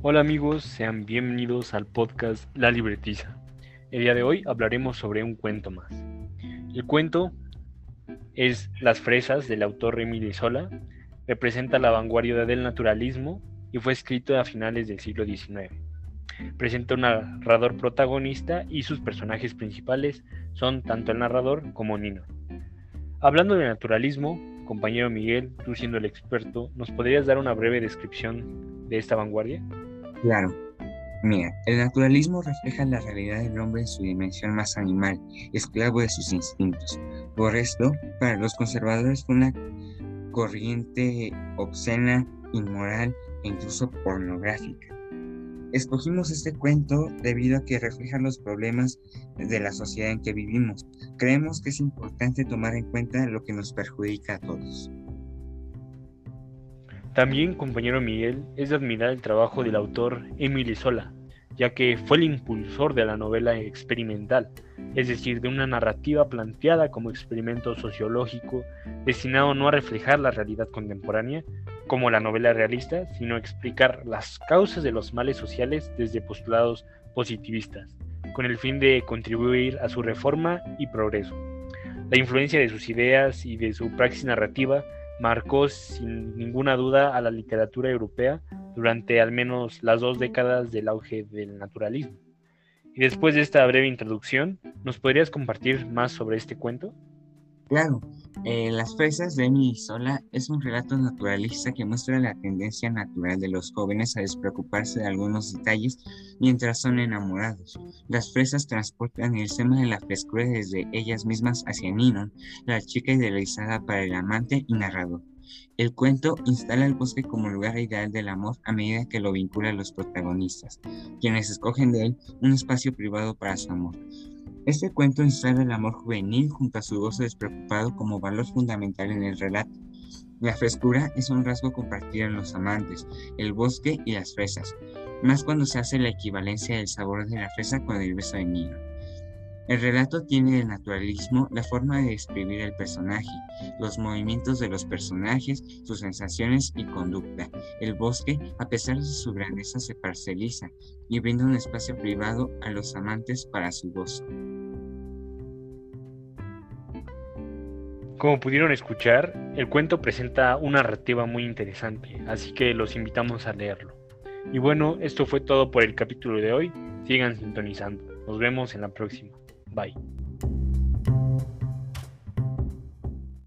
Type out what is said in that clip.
Hola amigos, sean bienvenidos al podcast La Libretiza. El día de hoy hablaremos sobre un cuento más. El cuento es Las fresas del autor Emile Sola, representa la vanguardia del naturalismo y fue escrito a finales del siglo XIX. Presenta un narrador protagonista y sus personajes principales son tanto el narrador como Nino. Hablando de naturalismo, compañero Miguel, tú siendo el experto, ¿nos podrías dar una breve descripción de esta vanguardia? Claro. Mira, el naturalismo refleja la realidad del hombre en su dimensión más animal, esclavo de sus instintos. Por esto, para los conservadores fue una corriente obscena, inmoral e incluso pornográfica. Escogimos este cuento debido a que refleja los problemas de la sociedad en que vivimos. Creemos que es importante tomar en cuenta lo que nos perjudica a todos. También, compañero Miguel, es de admirar el trabajo del autor Emile Sola, ya que fue el impulsor de la novela experimental, es decir, de una narrativa planteada como experimento sociológico destinado no a reflejar la realidad contemporánea, como la novela realista, sino a explicar las causas de los males sociales desde postulados positivistas, con el fin de contribuir a su reforma y progreso. La influencia de sus ideas y de su praxis narrativa marcó sin ninguna duda a la literatura europea durante al menos las dos décadas del auge del naturalismo. Y después de esta breve introducción, ¿nos podrías compartir más sobre este cuento? Claro, eh, Las fresas de Emily Sola es un relato naturalista que muestra la tendencia natural de los jóvenes a despreocuparse de algunos detalles mientras son enamorados. Las fresas transportan el sema de la frescura desde ellas mismas hacia Ninon, la chica idealizada para el amante y narrador. El cuento instala el bosque como lugar ideal del amor a medida que lo vincula a los protagonistas, quienes escogen de él un espacio privado para su amor. Este cuento instala el amor juvenil junto a su gozo despreocupado como valor fundamental en el relato. La frescura es un rasgo compartido en los amantes, el bosque y las fresas, más cuando se hace la equivalencia del sabor de la fresa con el beso de niño. El relato tiene del naturalismo la forma de describir el personaje, los movimientos de los personajes, sus sensaciones y conducta. El bosque, a pesar de su grandeza, se parceliza y brinda un espacio privado a los amantes para su gozo. Como pudieron escuchar, el cuento presenta una narrativa muy interesante, así que los invitamos a leerlo. Y bueno, esto fue todo por el capítulo de hoy. Sigan sintonizando. Nos vemos en la próxima. Bye.